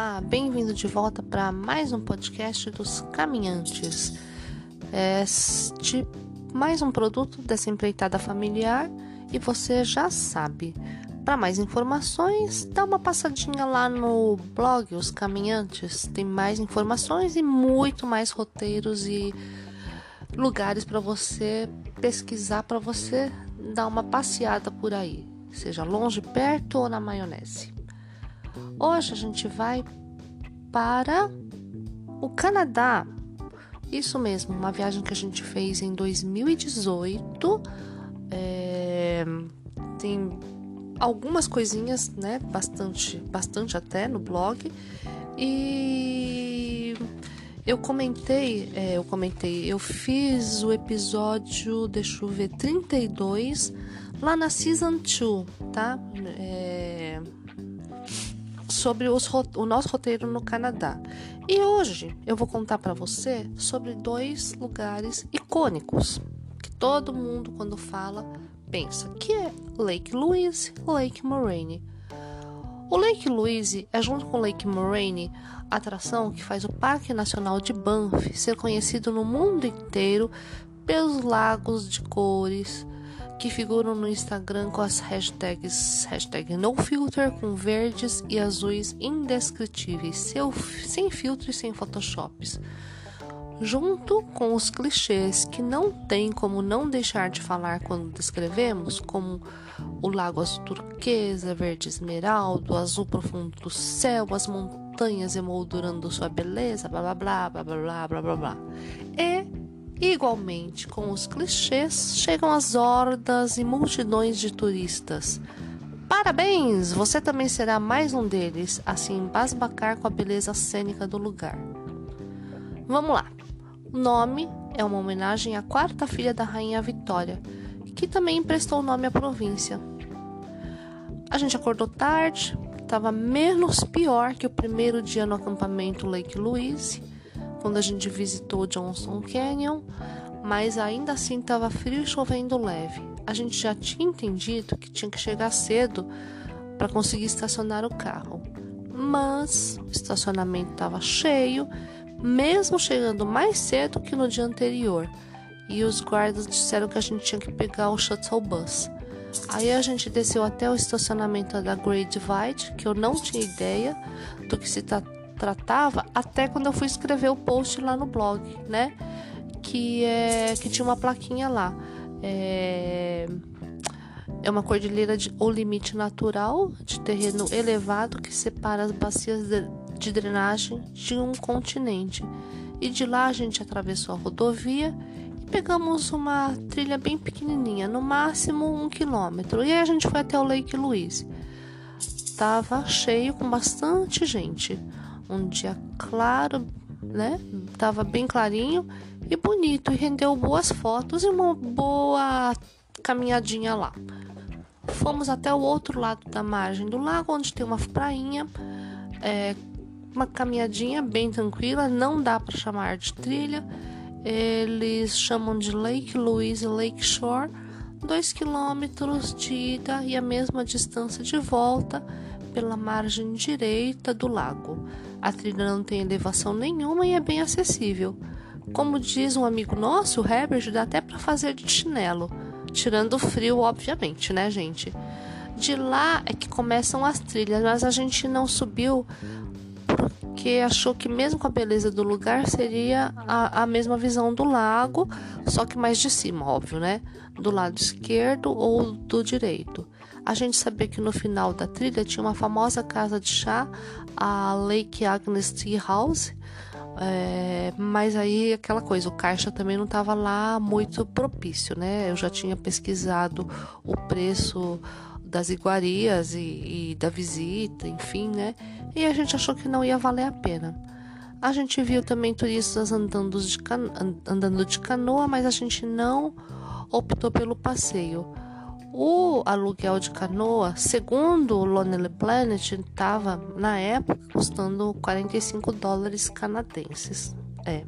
Olá, bem-vindo de volta para mais um podcast dos Caminhantes. Este mais um produto dessa empreitada familiar e você já sabe. Para mais informações, dá uma passadinha lá no blog Os Caminhantes. Tem mais informações e muito mais roteiros e lugares para você pesquisar, para você dar uma passeada por aí, seja longe, perto ou na maionese. Hoje a gente vai para o Canadá. Isso mesmo, uma viagem que a gente fez em 2018. É, tem algumas coisinhas, né? Bastante, bastante até no blog. E eu comentei, é, eu comentei, eu fiz o episódio, deixa eu ver, 32 lá na Season 2, tá? É, sobre os, o nosso roteiro no Canadá. E hoje eu vou contar para você sobre dois lugares icônicos que todo mundo quando fala pensa, que é Lake Louise Lake Moraine. O Lake Louise é junto com Lake Moraine a atração que faz o Parque Nacional de Banff ser conhecido no mundo inteiro pelos lagos de cores, que figuram no Instagram com as hashtags hashtag NoFilter com verdes e azuis indescritíveis, seu, sem filtro e sem photoshops. Junto com os clichês que não tem como não deixar de falar quando descrevemos, como o lago azul turquesa, verde esmeralda, o azul profundo do céu, as montanhas emoldurando sua beleza, blá blá blá blá blá blá blá blá. E Igualmente, com os clichês, chegam as hordas e multidões de turistas. Parabéns! Você também será mais um deles, assim embasbacar com a beleza cênica do lugar. Vamos lá! O nome é uma homenagem à quarta filha da Rainha Vitória, que também emprestou o nome à província. A gente acordou tarde, estava menos pior que o primeiro dia no acampamento Lake Louise quando a gente visitou Johnson Canyon, mas ainda assim estava frio e chovendo leve. A gente já tinha entendido que tinha que chegar cedo para conseguir estacionar o carro, mas o estacionamento estava cheio, mesmo chegando mais cedo que no dia anterior. E os guardas disseram que a gente tinha que pegar o shuttle bus. Aí a gente desceu até o estacionamento da Great Divide, que eu não tinha ideia do que se tratava tratava até quando eu fui escrever o post lá no blog, né? Que, é, que tinha uma plaquinha lá. É, é uma cordilheira de, ou limite natural de terreno elevado que separa as bacias de, de drenagem de um continente. E de lá a gente atravessou a rodovia e pegamos uma trilha bem pequenininha, no máximo um quilômetro. E aí a gente foi até o Lake Louise. Tava cheio com bastante gente um dia claro, né? Tava bem clarinho e bonito e rendeu boas fotos e uma boa caminhadinha lá. Fomos até o outro lado da margem do lago, onde tem uma prainha, é, uma caminhadinha bem tranquila, não dá para chamar de trilha. Eles chamam de Lake Louise Lake Shore, 2 quilômetros de ida e a mesma distância de volta pela margem direita do lago. A trilha não tem elevação nenhuma e é bem acessível. Como diz um amigo nosso, o Herbert, dá até para fazer de chinelo, tirando o frio, obviamente, né, gente? De lá é que começam as trilhas, mas a gente não subiu porque achou que mesmo com a beleza do lugar seria a, a mesma visão do lago, só que mais de cima, óbvio, né? Do lado esquerdo ou do direito. A gente sabia que no final da trilha tinha uma famosa casa de chá, a Lake Agnes Tea House, É, mas aí aquela coisa, o caixa também não estava lá muito propício, né? Eu já tinha pesquisado o preço das iguarias e, e da visita, enfim, né? E a gente achou que não ia valer a pena. A gente viu também turistas andando de, cano andando de canoa, mas a gente não optou pelo passeio. O aluguel de canoa, segundo o Lonely Planet, estava na época custando 45 dólares canadenses. É.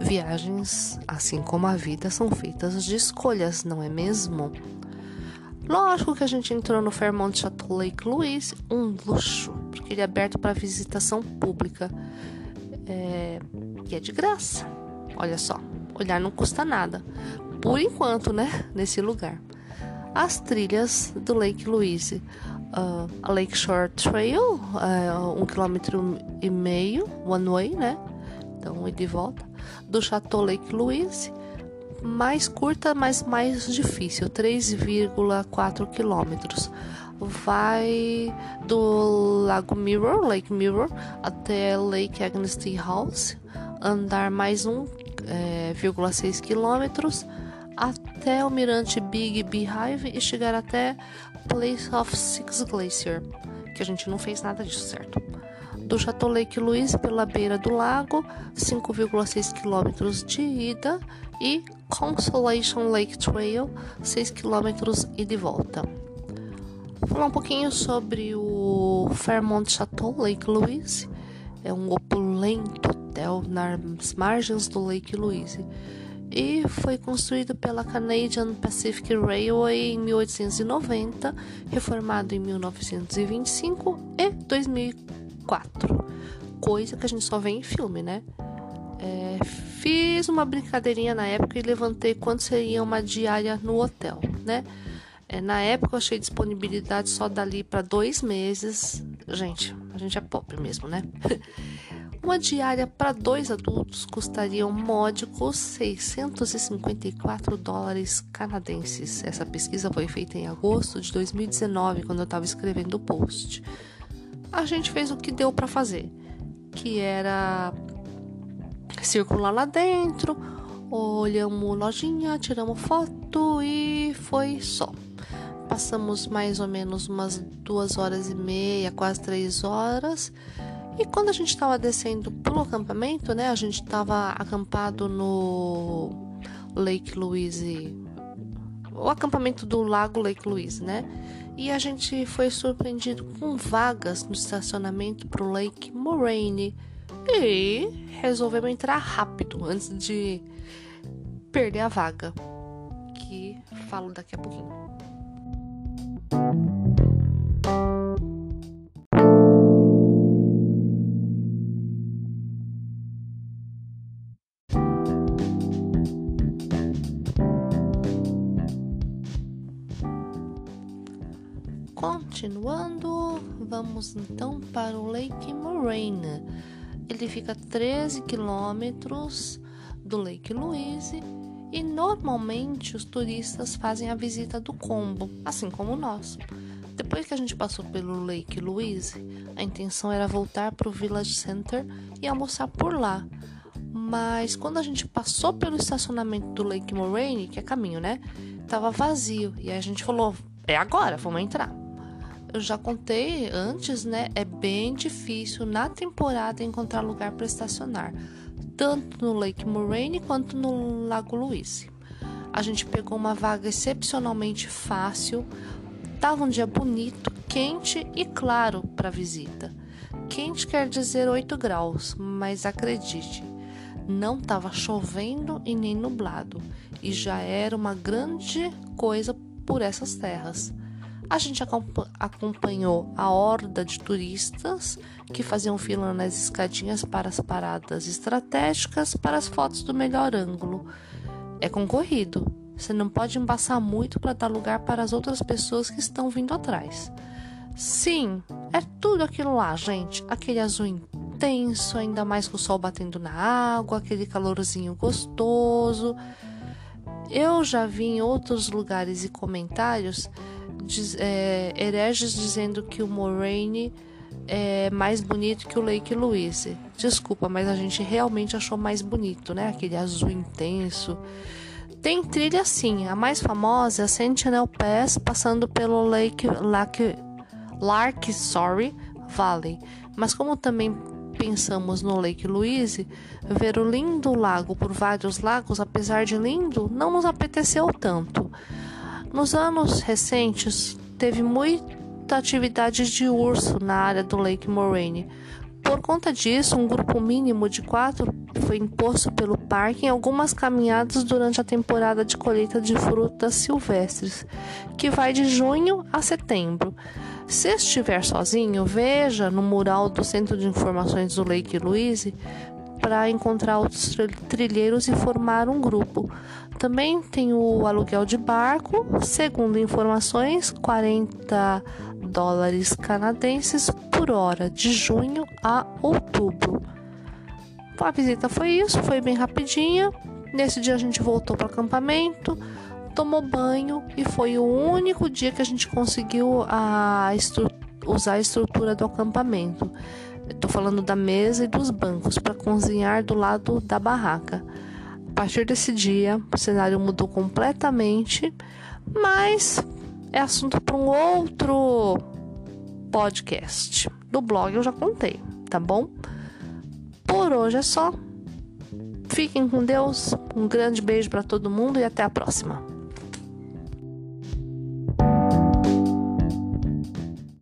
Viagens, assim como a vida, são feitas de escolhas, não é mesmo? Lógico que a gente entrou no Fairmont Chateau Lake Louise, um luxo, porque ele é aberto para visitação pública. É, e é de graça. Olha só, olhar não custa nada. Por enquanto, né? Nesse lugar as trilhas do Lake Louise. Uh, a Lakeshore Trail, uh, um quilômetro e meio, one way, né? Então, e de volta. Do Chateau Lake Louise, mais curta, mas mais difícil, 3,4 quilômetros. Vai do Lago Mirror, Lake Mirror, até Lake Agnes Tea House, andar mais 1,6 é, quilômetros até o mirante Big Beehive e chegar até Place of Six Glacier, que a gente não fez nada disso, certo? Do Chateau Lake Louise pela beira do lago, 5,6 km de ida e Consolation Lake Trail, 6 km e de volta. Vou falar um pouquinho sobre o Fairmont Chateau Lake Louise. É um opulento hotel nas margens do Lake Louise e foi construído pela Canadian Pacific Railway em 1890, reformado em 1925 e 2004. Coisa que a gente só vê em filme, né? É, fiz uma brincadeirinha na época e levantei quanto seria uma diária no hotel, né? É, na época eu achei disponibilidade só dali para dois meses. Gente, a gente é pobre mesmo, né? Uma diária para dois adultos custaria um módico 654 dólares canadenses. Essa pesquisa foi feita em agosto de 2019, quando eu estava escrevendo o post. A gente fez o que deu para fazer, que era circular lá dentro, olhamos lojinha, tiramos foto e foi só. Passamos mais ou menos umas duas horas e meia, quase três horas e quando a gente estava descendo pro acampamento, né? A gente estava acampado no Lake Louise, o acampamento do Lago Lake Louise, né? E a gente foi surpreendido com vagas no estacionamento pro Lake Moraine. E resolvemos entrar rápido antes de perder a vaga. Que falo daqui a pouquinho. Continuando, vamos então para o Lake Moraine. Ele fica a 13 quilômetros do Lake Louise e normalmente os turistas fazem a visita do combo, assim como nós. Depois que a gente passou pelo Lake Louise, a intenção era voltar para o Village Center e almoçar por lá. Mas quando a gente passou pelo estacionamento do Lake Moraine, que é caminho, né? Tava vazio. E aí a gente falou: é agora, vamos entrar eu já contei antes, né? É bem difícil na temporada encontrar lugar para estacionar, tanto no Lake Moraine quanto no Lago Louise. A gente pegou uma vaga excepcionalmente fácil. Tava um dia bonito, quente e claro para visita. Quente quer dizer 8 graus, mas acredite, não estava chovendo e nem nublado, e já era uma grande coisa por essas terras. A gente acompanhou a horda de turistas que faziam fila nas escadinhas para as paradas estratégicas para as fotos do melhor ângulo. É concorrido. Você não pode embaçar muito para dar lugar para as outras pessoas que estão vindo atrás. Sim, é tudo aquilo lá, gente. Aquele azul intenso, ainda mais com o sol batendo na água, aquele calorzinho gostoso. Eu já vi em outros lugares e comentários diz, é, hereges dizendo que o Moraine é mais bonito que o Lake Louise. Desculpa, mas a gente realmente achou mais bonito, né? Aquele azul intenso. Tem trilha sim, a mais famosa é a Sentinel Pass, passando pelo Lake, Lake Lark sorry, Valley. Mas como também pensamos no Lake Louise, ver o lindo lago por vários lagos, apesar de lindo, não nos apeteceu tanto. Nos anos recentes, teve muita atividade de urso na área do Lake Moraine, por conta disso, um grupo mínimo de quatro foi imposto pelo parque em algumas caminhadas durante a temporada de colheita de frutas silvestres, que vai de junho a setembro. Se estiver sozinho, veja no mural do Centro de Informações do Lake Louise para encontrar outros trilheiros e formar um grupo. Também tem o aluguel de barco, segundo informações, 40 dólares canadenses por hora, de junho a outubro. A visita foi isso, foi bem rapidinha. Nesse dia a gente voltou para o acampamento, tomou banho e foi o único dia que a gente conseguiu a usar a estrutura do acampamento. Estou falando da mesa e dos bancos para cozinhar do lado da barraca. A partir desse dia, o cenário mudou completamente, mas é assunto para um outro podcast. Do blog eu já contei, tá bom? Por hoje é só. Fiquem com Deus. Um grande beijo para todo mundo e até a próxima.